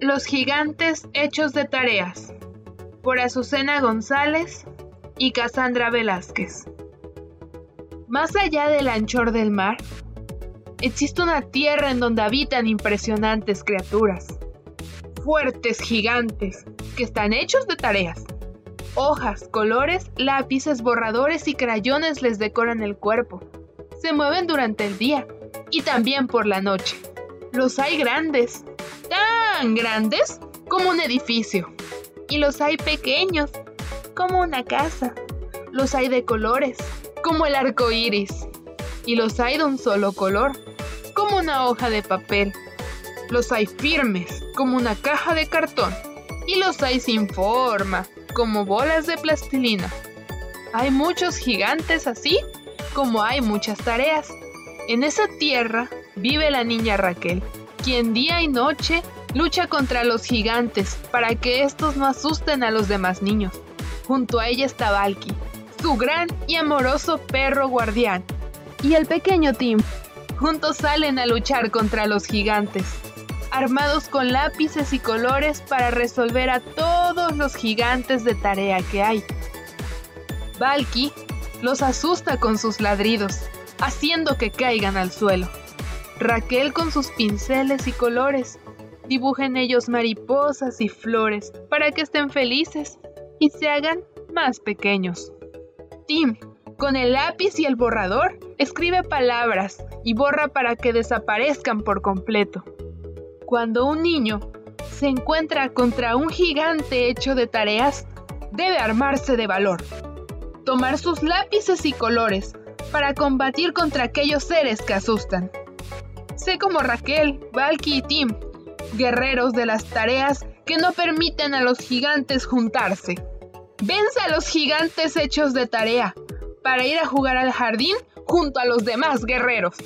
Los gigantes hechos de tareas por Azucena González y Cassandra Velázquez. Más allá del anchor del mar, existe una tierra en donde habitan impresionantes criaturas, fuertes gigantes que están hechos de tareas. Hojas, colores, lápices, borradores y crayones les decoran el cuerpo. Se mueven durante el día y también por la noche. Los hay grandes, tan grandes como un edificio. Y los hay pequeños, como una casa. Los hay de colores, como el arco iris. Y los hay de un solo color, como una hoja de papel. Los hay firmes, como una caja de cartón. Y los hay sin forma, como bolas de plastilina. Hay muchos gigantes así, como hay muchas tareas. En esa tierra vive la niña Raquel, quien día y noche lucha contra los gigantes para que estos no asusten a los demás niños. Junto a ella está Valky, su gran y amoroso perro guardián, y el pequeño Tim. Juntos salen a luchar contra los gigantes, armados con lápices y colores para resolver a todos los gigantes de tarea que hay. Valky los asusta con sus ladridos, haciendo que caigan al suelo. Raquel con sus pinceles y colores dibuja en ellos mariposas y flores para que estén felices y se hagan más pequeños. Tim, con el lápiz y el borrador, escribe palabras y borra para que desaparezcan por completo. Cuando un niño se encuentra contra un gigante hecho de tareas, debe armarse de valor, tomar sus lápices y colores para combatir contra aquellos seres que asustan. Sé como Raquel, Valky y Tim, guerreros de las tareas que no permiten a los gigantes juntarse. Vence a los gigantes hechos de tarea para ir a jugar al jardín junto a los demás guerreros.